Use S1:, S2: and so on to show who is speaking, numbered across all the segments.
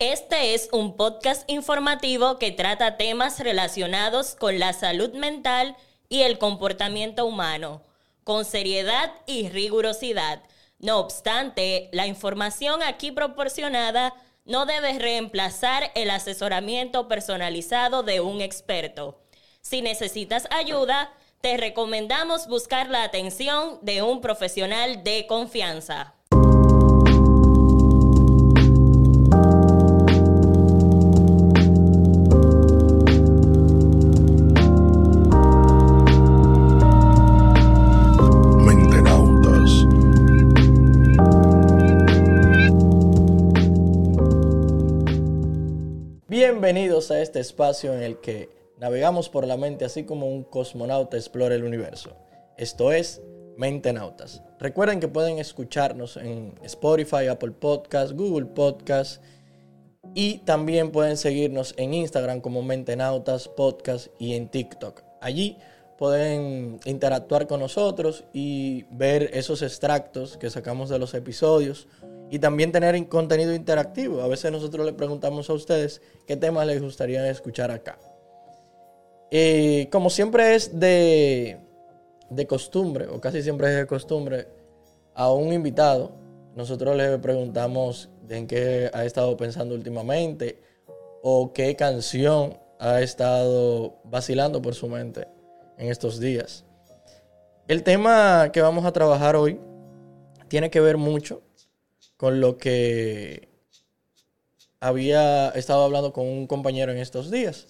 S1: Este es un podcast informativo que trata temas relacionados con la salud mental y el comportamiento humano, con seriedad y rigurosidad. No obstante, la información aquí proporcionada no debe reemplazar el asesoramiento personalizado de un experto. Si necesitas ayuda, te recomendamos buscar la atención de un profesional de confianza.
S2: Bienvenidos a este espacio en el que navegamos por la mente así como un cosmonauta explora el universo. Esto es Mentenautas. Recuerden que pueden escucharnos en Spotify, Apple Podcasts, Google Podcasts y también pueden seguirnos en Instagram como Mentenautas Podcast y en TikTok. Allí pueden interactuar con nosotros y ver esos extractos que sacamos de los episodios y también tener contenido interactivo. A veces nosotros le preguntamos a ustedes qué temas les gustaría escuchar acá. Como siempre es de, de costumbre, o casi siempre es de costumbre, a un invitado, nosotros le preguntamos en qué ha estado pensando últimamente o qué canción ha estado vacilando por su mente en estos días. El tema que vamos a trabajar hoy tiene que ver mucho con lo que había estado hablando con un compañero en estos días.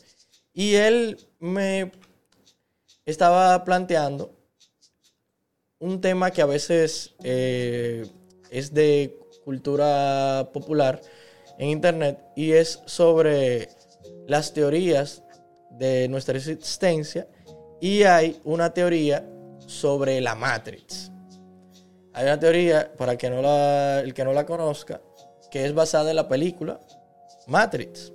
S2: Y él me estaba planteando un tema que a veces eh, es de cultura popular en Internet y es sobre las teorías de nuestra existencia y hay una teoría sobre la Matrix. Hay una teoría, para que no la, el que no la conozca, que es basada en la película Matrix.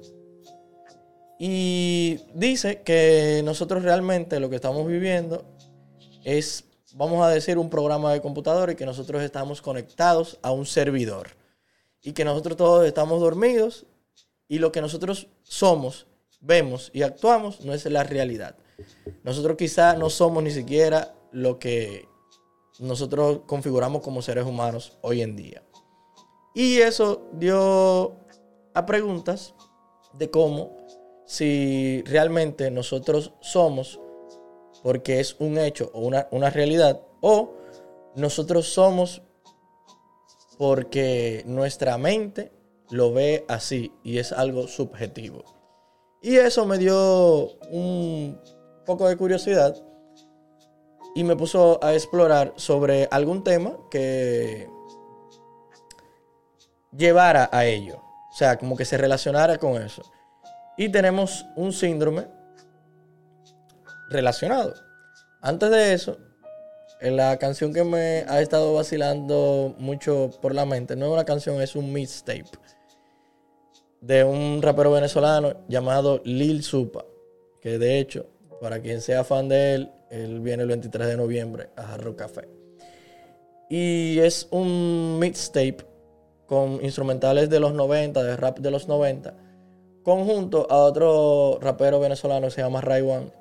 S2: Y dice que nosotros realmente lo que estamos viviendo es, vamos a decir, un programa de computador y que nosotros estamos conectados a un servidor. Y que nosotros todos estamos dormidos y lo que nosotros somos, vemos y actuamos no es la realidad. Nosotros quizá no somos ni siquiera lo que nosotros configuramos como seres humanos hoy en día. Y eso dio a preguntas de cómo, si realmente nosotros somos porque es un hecho o una, una realidad, o nosotros somos porque nuestra mente lo ve así y es algo subjetivo. Y eso me dio un poco de curiosidad y me puso a explorar sobre algún tema que llevara a ello. O sea, como que se relacionara con eso. Y tenemos un síndrome relacionado. Antes de eso, en la canción que me ha estado vacilando mucho por la mente, no es una canción, es un mixtape de un rapero venezolano llamado Lil Supa, que de hecho, para quien sea fan de él, él viene el 23 de noviembre a Jarro Café. Y es un mixtape con instrumentales de los 90, de rap de los 90, conjunto a otro rapero venezolano que se llama One.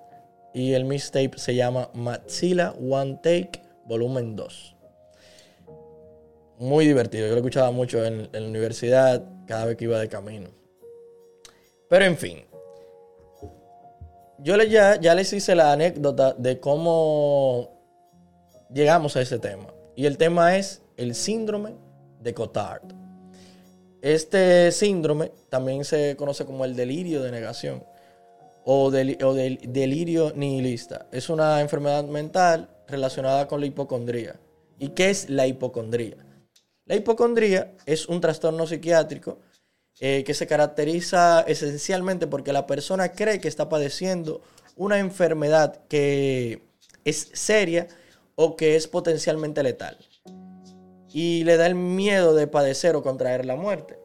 S2: Y el mixtape se llama Matzilla One Take Volumen 2. Muy divertido. Yo lo escuchaba mucho en la universidad cada vez que iba de camino. Pero en fin, yo ya, ya les hice la anécdota de cómo llegamos a ese tema. Y el tema es el síndrome de Cotard. Este síndrome también se conoce como el delirio de negación o, del, delirio nihilista. Es una enfermedad mental relacionada con la hipocondría. ¿Y qué es la hipocondría? La hipocondría es un trastorno psiquiátrico eh, que se caracteriza esencialmente porque la persona cree que está padeciendo una enfermedad que es seria o que es potencialmente letal. Y le da el miedo de padecer o contraer la muerte.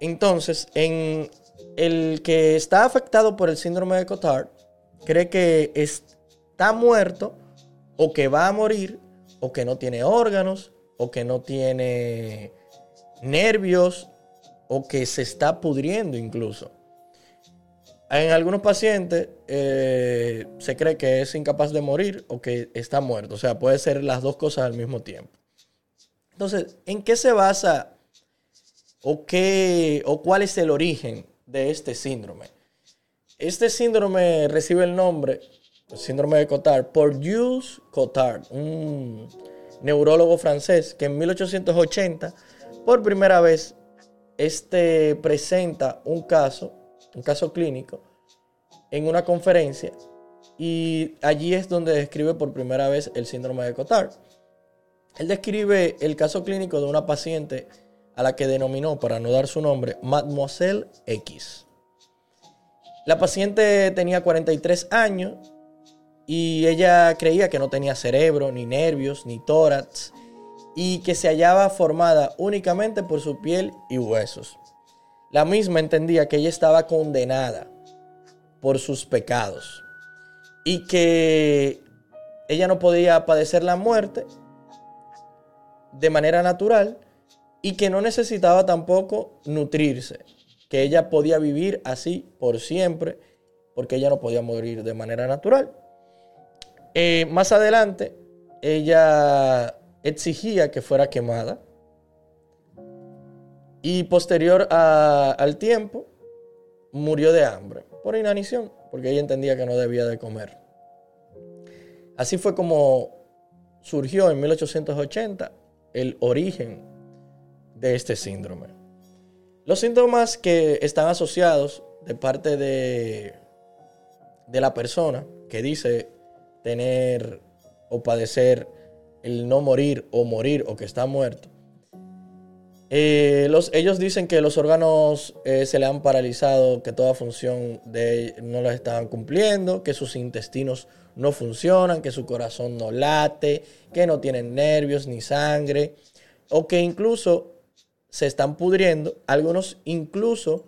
S2: Entonces, en el que está afectado por el síndrome de Cotard, cree que está muerto o que va a morir o que no tiene órganos o que no tiene nervios o que se está pudriendo incluso. En algunos pacientes eh, se cree que es incapaz de morir o que está muerto. O sea, puede ser las dos cosas al mismo tiempo. Entonces, ¿en qué se basa o, qué, o cuál es el origen de este síndrome? Este síndrome recibe el nombre, síndrome de Cotard, por Jules Cotard, un neurólogo francés que en 1880, por primera vez, este presenta un caso, un caso clínico, en una conferencia y allí es donde describe por primera vez el síndrome de Cotard. Él describe el caso clínico de una paciente a la que denominó, para no dar su nombre, Mademoiselle X. La paciente tenía 43 años y ella creía que no tenía cerebro, ni nervios, ni tórax, y que se hallaba formada únicamente por su piel y huesos. La misma entendía que ella estaba condenada por sus pecados y que ella no podía padecer la muerte de manera natural y que no necesitaba tampoco nutrirse, que ella podía vivir así por siempre porque ella no podía morir de manera natural. Eh, más adelante, ella exigía que fuera quemada. Y posterior al tiempo, murió de hambre por inanición, porque ella entendía que no debía de comer. Así fue como surgió en 1880 el origen de este síndrome. Los síntomas que están asociados de parte de, de la persona que dice tener o padecer el no morir o morir o que está muerto. Eh, los, ellos dicen que los órganos eh, se le han paralizado, que toda función de, no la estaban cumpliendo, que sus intestinos no funcionan, que su corazón no late, que no tienen nervios ni sangre, o que incluso se están pudriendo. Algunos incluso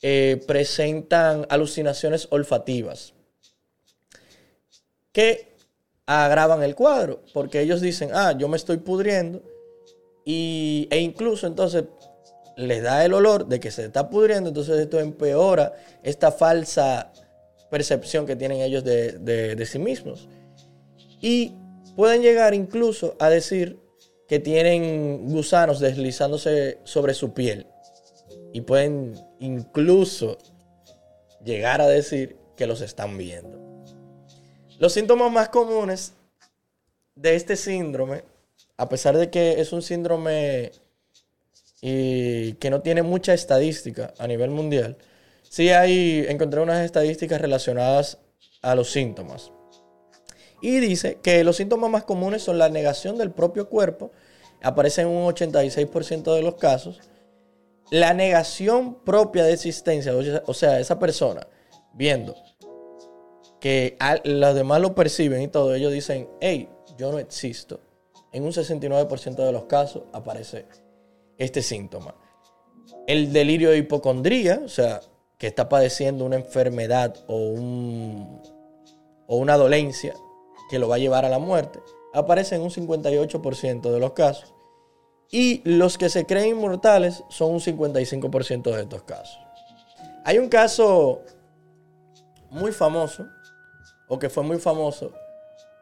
S2: eh, presentan alucinaciones olfativas que agravan el cuadro, porque ellos dicen, ah, yo me estoy pudriendo, y, e incluso entonces les da el olor de que se está pudriendo, entonces esto empeora esta falsa percepción que tienen ellos de, de sí mismos. Y pueden llegar incluso a decir que tienen gusanos deslizándose sobre su piel. Y pueden incluso llegar a decir que los están viendo. Los síntomas más comunes de este síndrome, a pesar de que es un síndrome y que no tiene mucha estadística a nivel mundial, sí hay, encontré unas estadísticas relacionadas a los síntomas. Y dice que los síntomas más comunes son la negación del propio cuerpo, aparece en un 86% de los casos, la negación propia de existencia, o sea, esa persona viendo que los demás lo perciben y todo, ellos dicen, hey, yo no existo. En un 69% de los casos aparece este síntoma. El delirio de hipocondría, o sea, que está padeciendo una enfermedad o, un, o una dolencia que lo va a llevar a la muerte, aparece en un 58% de los casos. Y los que se creen inmortales son un 55% de estos casos. Hay un caso muy famoso o que fue muy famoso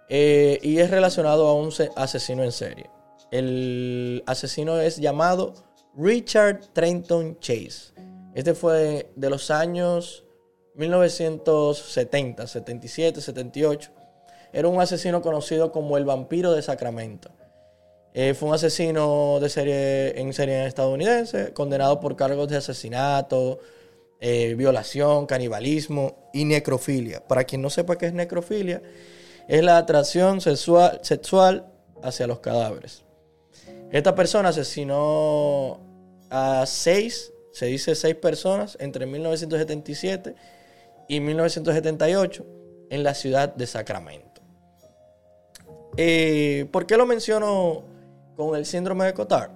S2: eh, y es relacionado a un asesino en serie. El asesino es llamado Richard Trenton Chase. Este fue de los años 1970, 77, 78. Era un asesino conocido como el vampiro de Sacramento. Eh, fue un asesino de serie, en serie estadounidense, condenado por cargos de asesinato, eh, violación, canibalismo y necrofilia. Para quien no sepa qué es necrofilia, es la atracción sexual, hacia los cadáveres. Esta persona asesinó a seis, se dice seis personas, entre 1977 y 1978 en la ciudad de Sacramento. Eh, ¿Por qué lo menciono con el síndrome de Cotard?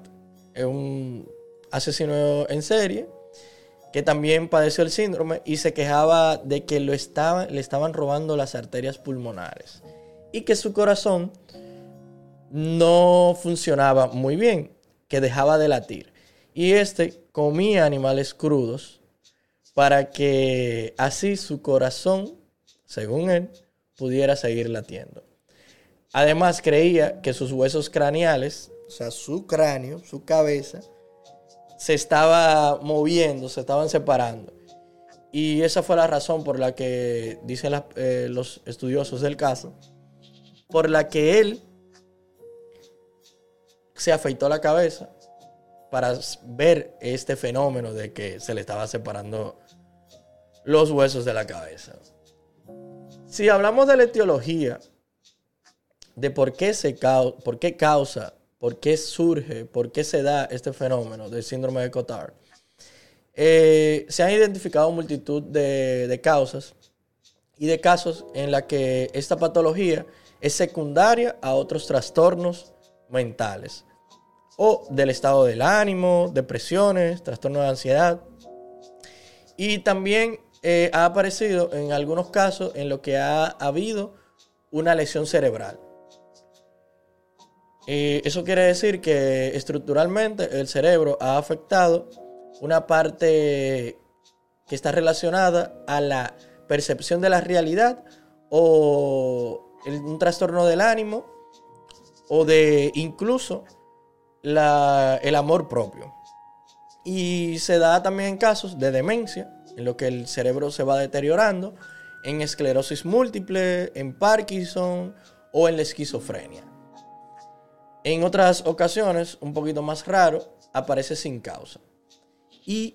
S2: Es un asesino en serie que también padeció el síndrome y se quejaba de que lo le estaban robando las arterias pulmonares y que su corazón no funcionaba muy bien, que dejaba de latir. y este comía animales crudos para que así su corazón, según él, pudiera seguir latiendo. Además creía que sus huesos craneales, o sea, su cráneo, su cabeza, se estaba moviendo, se estaban separando. Y esa fue la razón por la que, dicen eh, los estudiosos del caso, por la que él se afeitó la cabeza para ver este fenómeno de que se le estaba separando los huesos de la cabeza. Si hablamos de la etiología, de por qué, se por qué causa, por qué surge, por qué se da este fenómeno del síndrome de Cotard, eh, se han identificado multitud de, causas y de casos en la que esta patología es secundaria a otros trastornos mentales o del estado del ánimo, depresiones, trastorno de ansiedad. Y también eh, ha aparecido en algunos casos en lo que ha habido una lesión cerebral. Eso quiere decir que estructuralmente el cerebro ha afectado una parte que está relacionada a la percepción de la realidad o un trastorno del ánimo o de incluso el amor propio. Y se da también en casos de demencia, en lo que el cerebro se va deteriorando, en esclerosis múltiple, en Parkinson o en la esquizofrenia. En otras ocasiones, un poquito más raro, aparece sin causa. Y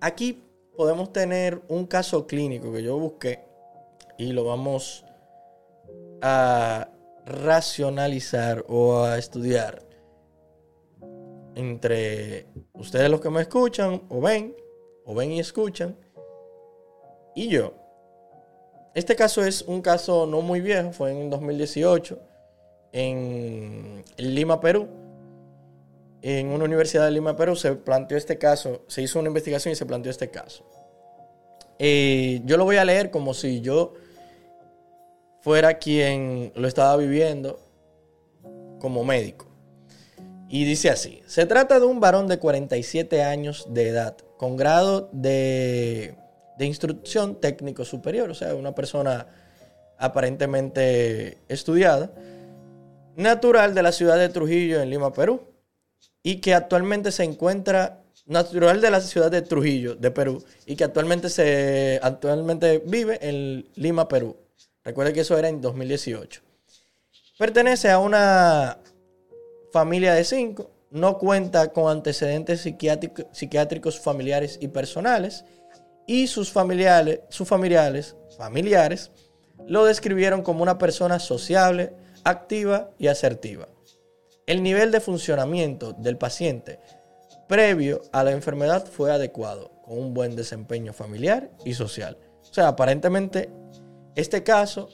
S2: aquí podemos tener un caso clínico que yo busqué y lo vamos a racionalizar o a estudiar entre ustedes los que me escuchan o ven, o ven y escuchan, y yo. Este caso es un caso no muy viejo, fue en 2018, en Lima, Perú. En una universidad de Lima, Perú, se planteó este caso, se hizo una investigación y se planteó este caso. Eh, yo lo voy a leer como si yo fuera quien lo estaba viviendo como médico. Y dice así, se trata de un varón de 47 años de edad, con grado de, instrucción técnico superior, o sea, una persona aparentemente estudiada, natural de la ciudad de Trujillo en Lima, Perú, y que actualmente se encuentra, natural de la ciudad de Trujillo, de Perú, y que actualmente, se, actualmente vive en Lima, Perú. Recuerde que eso era en 2018. Pertenece a una familia de cinco, no cuenta con antecedentes psiquiátricos familiares y personales, y sus familiares, sus familiares, familiares lo describieron como una persona sociable, activa y asertiva. El nivel de funcionamiento del paciente previo a la enfermedad fue adecuado, con un buen desempeño familiar y social. O sea, aparentemente este caso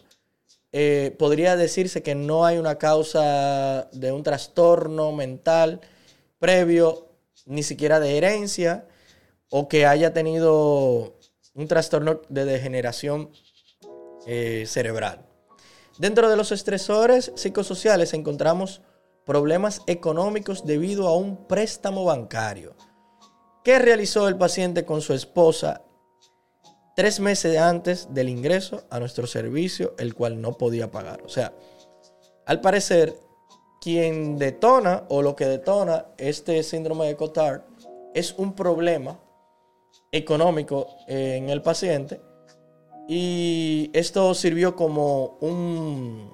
S2: eh, podría decirse que no hay una causa de un trastorno mental previo, ni siquiera de herencia, o que haya tenido un trastorno de degeneración eh, cerebral. Dentro de los estresores psicosociales encontramos problemas económicos debido a un préstamo bancario que realizó el paciente con su esposa tres meses antes del ingreso a nuestro servicio, el cual no podía pagar. O sea, al parecer, quien detona o lo que detona este síndrome de Cotard es un problema económico en el paciente y esto sirvió como un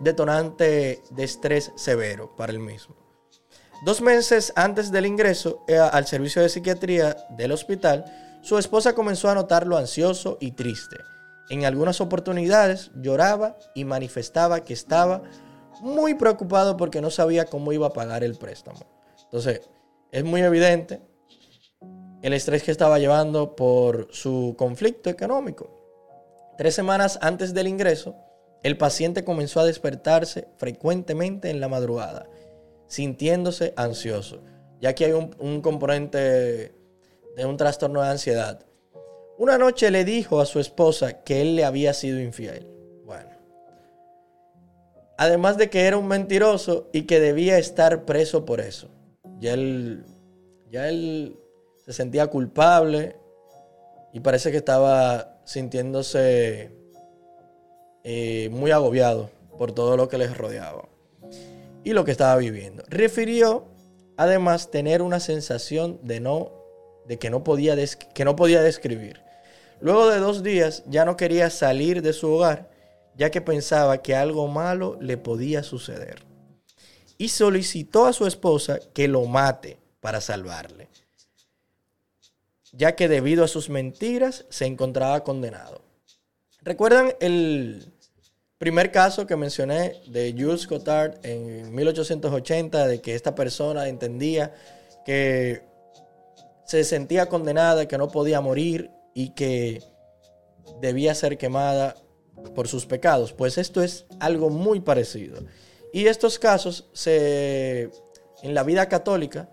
S2: detonante de estrés severo para el mismo. Dos meses antes del ingreso eh, al servicio de psiquiatría del hospital, su esposa comenzó a notarlo ansioso y triste. En algunas oportunidades lloraba y manifestaba que estaba muy preocupado porque no sabía cómo iba a pagar el préstamo. Entonces, es muy evidente el estrés que estaba llevando por su conflicto económico. Tres semanas antes del ingreso, el paciente comenzó a despertarse frecuentemente en la madrugada, sintiéndose ansioso, ya que hay un, componente de un trastorno de ansiedad. Una noche le dijo a su esposa que él le había sido infiel. Bueno. Además de que era un mentiroso y que debía estar preso por eso. Ya él Ya él se sentía culpable y parece que estaba sintiéndose eh, muy agobiado por todo lo que les rodeaba y lo que estaba viviendo. Refirió además tener una sensación de no de que no podía que no podía describir. Luego de dos días ya no quería salir de su hogar ya que pensaba que algo malo le podía suceder. Y solicitó a su esposa que lo mate para salvarle, ya que debido a sus mentiras se encontraba condenado. ¿Recuerdan el primer caso que mencioné de Jules Cotard en 1880, de que esta persona entendía que se sentía condenada, que no podía morir y que debía ser quemada por sus pecados. Pues esto es algo muy parecido. Y estos casos se, en la vida católica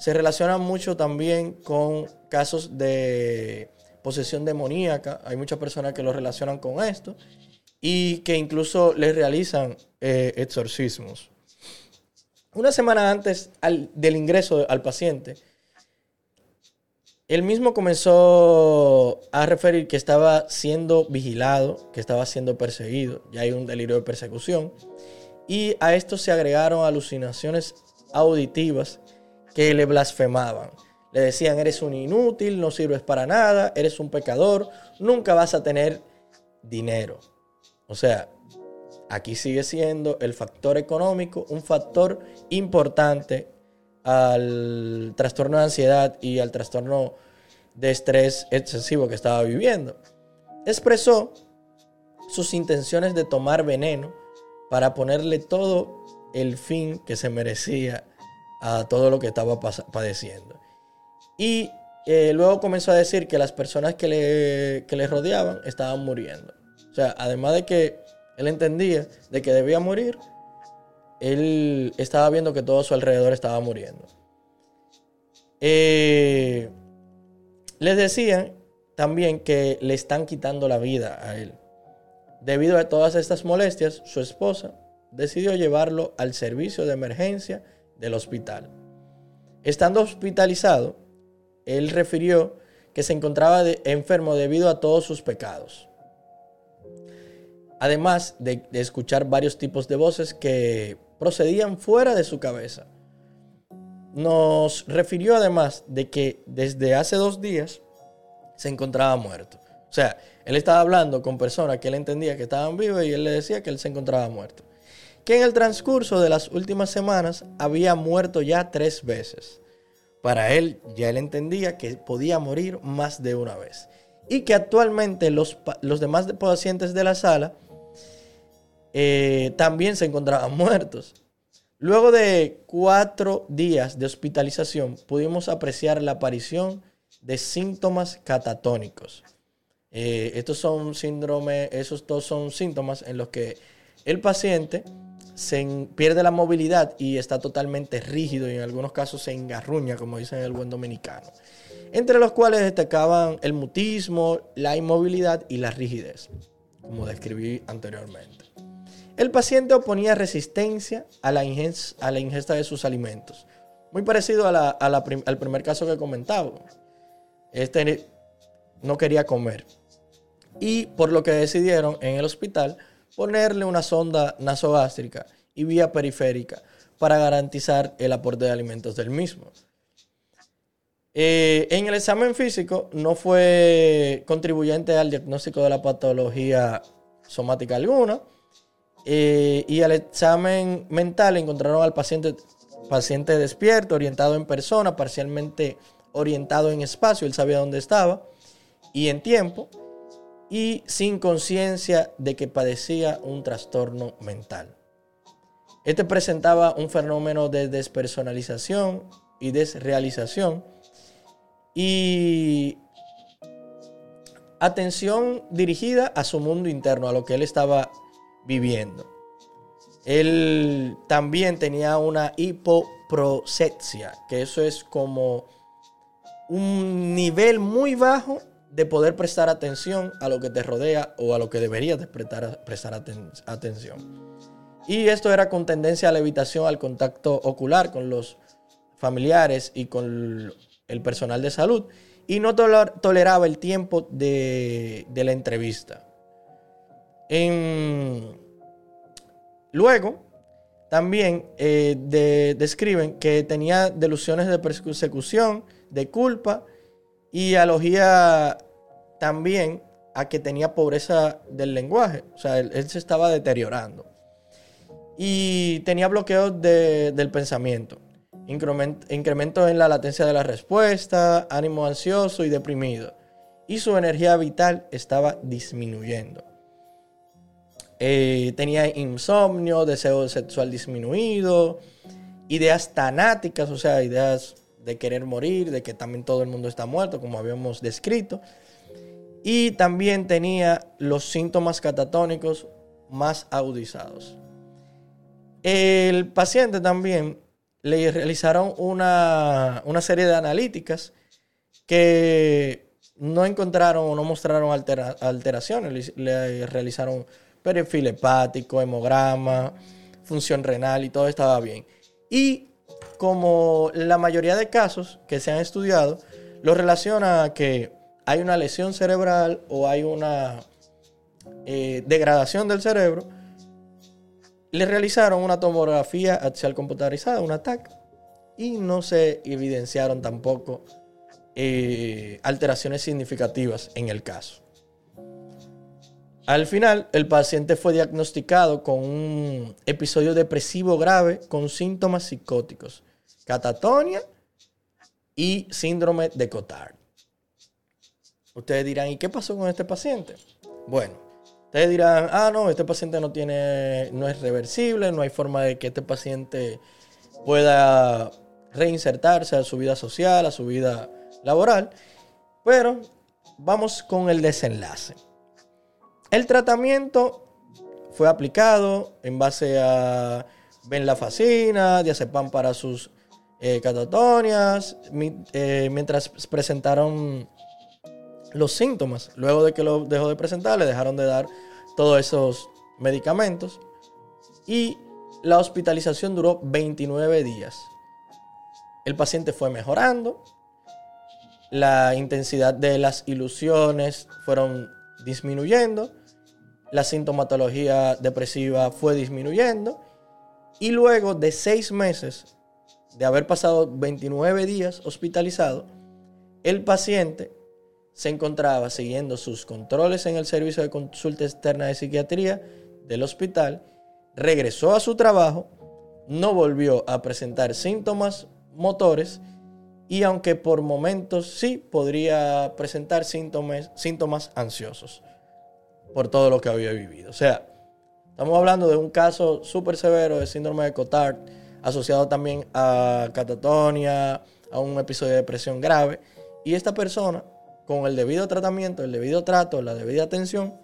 S2: se relacionan mucho también con casos de posesión demoníaca. Hay muchas personas que lo relacionan con esto y que incluso les realizan eh, exorcismos. Una semana antes del ingreso al paciente, él mismo comenzó a referir que estaba siendo vigilado, que estaba siendo perseguido, ya hay un delirio de persecución, y a esto se agregaron alucinaciones auditivas que le blasfemaban. Le decían, eres un inútil, no sirves para nada, eres un pecador, nunca vas a tener dinero. O sea, aquí sigue siendo el factor económico un factor importante al trastorno de ansiedad y al trastorno de estrés excesivo que estaba viviendo. Expresó sus intenciones de tomar veneno para ponerle todo el fin que se merecía a todo lo que estaba padeciendo. Y eh, luego comenzó a decir que las personas que le, que le rodeaban estaban muriendo. O sea, además de que él entendía de que debía morir, él estaba viendo que todo a su alrededor estaba muriendo. Eh, les decían también que le están quitando la vida a él. Debido a todas estas molestias, su esposa decidió llevarlo al servicio de emergencia del hospital. Estando hospitalizado, él refirió que se encontraba enfermo debido a todos sus pecados. Además de escuchar varios tipos de voces que procedían fuera de su cabeza. Nos refirió además de que desde hace dos días se encontraba muerto. O sea, él estaba hablando con personas que él entendía que estaban vivas y él le decía que él se encontraba muerto. Que en el transcurso de las últimas semanas había muerto ya tres veces. Para él ya él entendía que podía morir más de una vez. Y que actualmente los, los demás pacientes de la sala eh, también se encontraban muertos. Luego de cuatro días de hospitalización, pudimos apreciar la aparición de síntomas catatónicos. Eh, estos son esos dos son síntomas en los que el paciente se pierde la movilidad y está totalmente rígido y en algunos casos se engarruña, como dicen el buen dominicano. Entre los cuales destacaban el mutismo, la inmovilidad y la rigidez, como describí anteriormente. El paciente oponía resistencia a la, ingesta, de sus alimentos. Muy parecido al primer caso que comentaba. Este no quería comer. Y por lo que decidieron en el hospital ponerle una sonda nasogástrica y vía periférica para garantizar el aporte de alimentos del mismo. Eh, en el examen físico no fue contribuyente al diagnóstico de la patología somática alguna eh, y al examen mental encontraron al paciente, paciente despierto, orientado en persona, parcialmente orientado en espacio, él sabía dónde estaba y en tiempo, y sin conciencia de que padecía un trastorno mental. Este presentaba un fenómeno de despersonalización y desrealización y atención dirigida a su mundo interno, a lo que él estaba viviendo. Él también tenía una hipoprosexia, que eso es como un nivel muy bajo de poder prestar atención a lo que te rodea o a lo que deberías de prestar, atención. Y esto era con tendencia a la evitación al contacto ocular con los familiares y con el personal de salud y no toleraba el tiempo de, la entrevista. luego, también eh, describen que tenía delusiones de persecución, de culpa y alogía también a que tenía pobreza del lenguaje. O sea, él, se estaba deteriorando. Y tenía bloqueos del pensamiento incremento en la latencia de la respuesta, ánimo ansioso y deprimido. Y su energía vital estaba disminuyendo. Eh, tenía insomnio, deseo sexual disminuido, ideas tanáticas, o sea, ideas de querer morir, de que también todo el mundo está muerto, como habíamos descrito. Y también tenía los síntomas catatónicos más agudizados. El paciente también le realizaron una, serie de analíticas que no encontraron o no mostraron alteraciones. Le, realizaron perfil hepático, hemograma, función renal y todo estaba bien. Y como la mayoría de casos que se han estudiado, lo relaciona a que hay una lesión cerebral o hay una eh, degradación del cerebro le realizaron una tomografía axial computarizada, un ATAC, y no se evidenciaron tampoco eh, alteraciones significativas en el caso. Al final, el paciente fue diagnosticado con un episodio depresivo grave con síntomas psicóticos, catatonia y síndrome de Cotard. Ustedes dirán, ¿y qué pasó con este paciente? Bueno, Ustedes dirán, ah, no, este paciente no tiene, no es reversible, no hay forma de que este paciente pueda reinsertarse a su vida social, a su vida laboral. Pero vamos con el desenlace. El tratamiento fue aplicado en base a venlafacina, diazepam para sus eh, catatonias, eh, mientras presentaron los síntomas. Luego de que lo dejó de presentar, le dejaron de dar todos esos medicamentos. Y la hospitalización duró 29 días. El paciente fue mejorando. La intensidad de las ilusiones fueron disminuyendo. La sintomatología depresiva fue disminuyendo. Y luego de seis meses de haber pasado 29 días hospitalizado, el paciente se encontraba siguiendo sus controles en el servicio de consulta externa de psiquiatría del hospital, regresó a su trabajo, no volvió a presentar síntomas motores y aunque por momentos sí podría presentar síntomas, ansiosos por todo lo que había vivido. O sea, estamos hablando de un caso súper severo de síndrome de Cotard, asociado también a catatonia, a un episodio de depresión grave. Y esta persona con el debido tratamiento, el debido trato, la debida atención,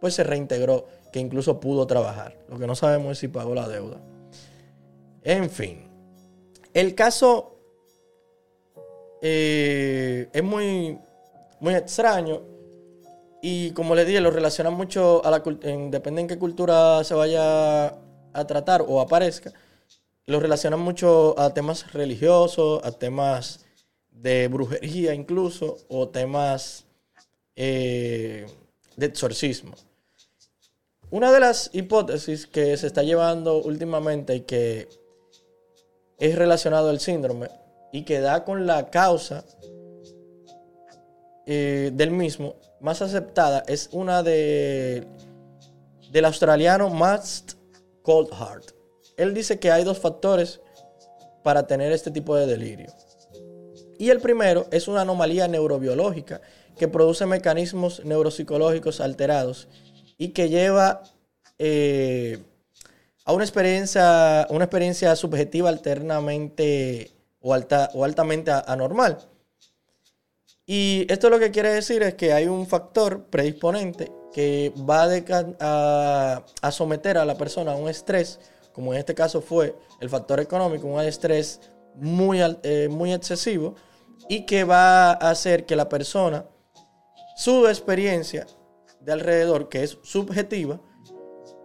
S2: pues se reintegró, que incluso pudo trabajar. Lo que no sabemos es si pagó la deuda. En fin, el caso eh, es muy, muy extraño y como le dije, lo relacionan mucho a la depende en qué cultura se vaya a tratar o aparezca, lo relacionan mucho a temas religiosos, a temas de brujería incluso, o temas eh, de exorcismo. Una de las hipótesis que se está llevando últimamente y que es relacionado al síndrome y que da con la causa eh, del mismo más aceptada es una de del australiano Matt Coldheart. Él dice que hay dos factores para tener este tipo de delirio. Y el primero es una anomalía neurobiológica que produce mecanismos neuropsicológicos alterados y que lleva eh, a una experiencia, una experiencia subjetiva alternamente o, alta, o altamente anormal. Y esto lo que quiere decir es que hay un factor predisponente que va a, a, someter a la persona a un estrés, como en este caso fue el factor económico, un estrés muy, eh, muy excesivo, y que va a hacer que la persona, su experiencia de alrededor, que es subjetiva,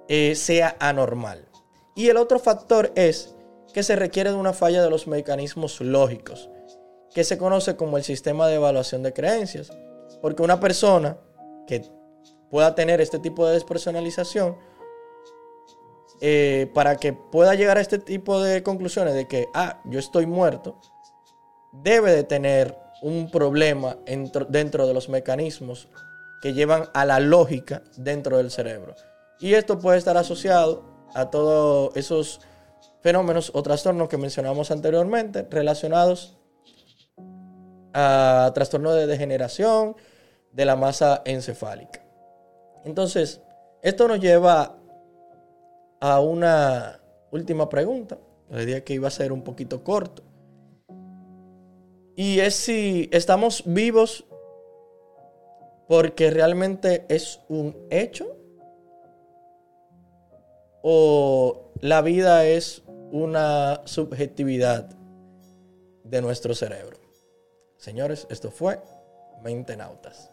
S2: eh, sea anormal. Y el otro factor es que se requiere de una falla de los mecanismos lógicos, que se conoce como el sistema de evaluación de creencias. Porque una persona que pueda tener este tipo de despersonalización, eh, para que pueda llegar a este tipo de conclusiones de que, ah, yo estoy muerto, debe de tener un problema dentro de los mecanismos que llevan a la lógica dentro del cerebro. Y esto puede estar asociado a todos esos fenómenos o trastornos que mencionamos anteriormente relacionados a trastornos de degeneración de la masa encefálica. Entonces, esto nos lleva a una última pregunta. Dije que iba a ser un poquito corto. Y es si estamos vivos porque realmente es un hecho o la vida es una subjetividad de nuestro cerebro. Señores, esto fue Mente Nautas.